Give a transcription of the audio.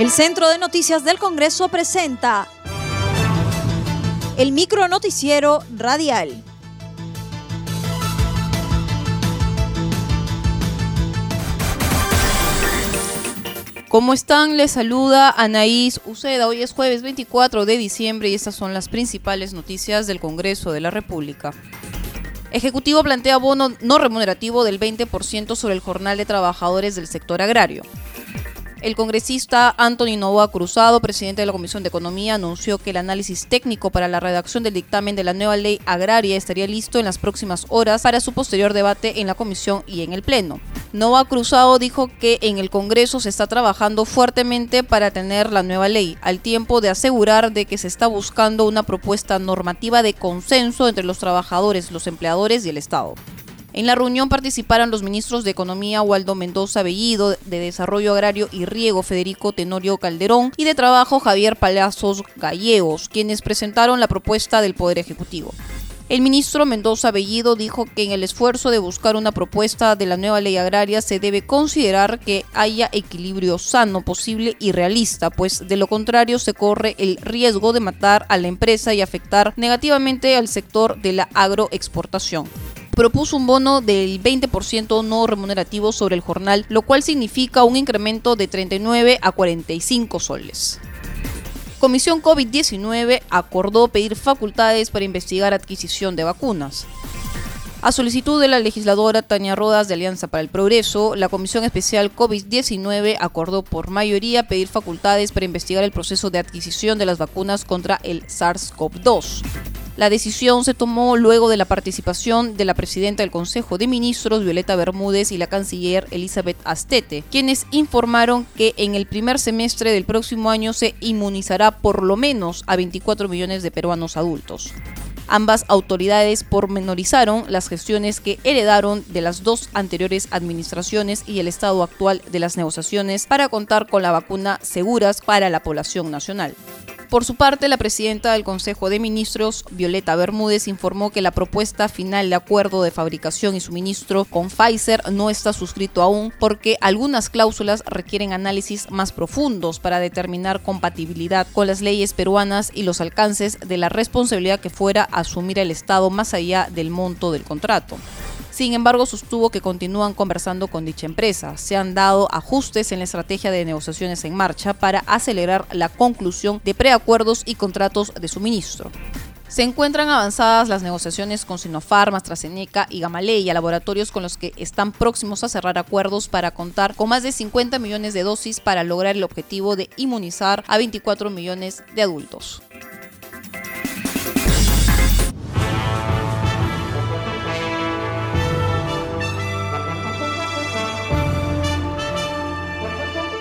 El Centro de Noticias del Congreso presenta el micro noticiero radial. ¿Cómo están? Les saluda Anaís Uceda. Hoy es jueves 24 de diciembre y estas son las principales noticias del Congreso de la República. Ejecutivo plantea bono no remunerativo del 20% sobre el jornal de trabajadores del sector agrario. El congresista Anthony Novoa Cruzado, presidente de la Comisión de Economía, anunció que el análisis técnico para la redacción del dictamen de la nueva ley agraria estaría listo en las próximas horas para su posterior debate en la comisión y en el Pleno. Novoa Cruzado dijo que en el Congreso se está trabajando fuertemente para tener la nueva ley, al tiempo de asegurar de que se está buscando una propuesta normativa de consenso entre los trabajadores, los empleadores y el Estado. En la reunión participaron los ministros de Economía Waldo Mendoza Bellido, de Desarrollo Agrario y Riego Federico Tenorio Calderón y de Trabajo Javier Palazos Gallegos, quienes presentaron la propuesta del Poder Ejecutivo. El ministro Mendoza Bellido dijo que en el esfuerzo de buscar una propuesta de la nueva ley agraria se debe considerar que haya equilibrio sano, posible y realista, pues de lo contrario se corre el riesgo de matar a la empresa y afectar negativamente al sector de la agroexportación propuso un bono del 20% no remunerativo sobre el jornal, lo cual significa un incremento de 39 a 45 soles. Comisión COVID-19 acordó pedir facultades para investigar adquisición de vacunas. A solicitud de la legisladora Tania Rodas de Alianza para el Progreso, la Comisión Especial COVID-19 acordó por mayoría pedir facultades para investigar el proceso de adquisición de las vacunas contra el SARS-CoV-2. La decisión se tomó luego de la participación de la presidenta del Consejo de Ministros, Violeta Bermúdez, y la canciller Elizabeth Astete, quienes informaron que en el primer semestre del próximo año se inmunizará por lo menos a 24 millones de peruanos adultos. Ambas autoridades pormenorizaron las gestiones que heredaron de las dos anteriores administraciones y el estado actual de las negociaciones para contar con la vacuna seguras para la población nacional. Por su parte, la presidenta del Consejo de Ministros, Violeta Bermúdez, informó que la propuesta final de acuerdo de fabricación y suministro con Pfizer no está suscrito aún porque algunas cláusulas requieren análisis más profundos para determinar compatibilidad con las leyes peruanas y los alcances de la responsabilidad que fuera asumir el Estado más allá del monto del contrato. Sin embargo, sostuvo que continúan conversando con dicha empresa. Se han dado ajustes en la estrategia de negociaciones en marcha para acelerar la conclusión de preacuerdos y contratos de suministro. Se encuentran avanzadas las negociaciones con Sinopharm, AstraZeneca y Gamaleya, laboratorios con los que están próximos a cerrar acuerdos para contar con más de 50 millones de dosis para lograr el objetivo de inmunizar a 24 millones de adultos.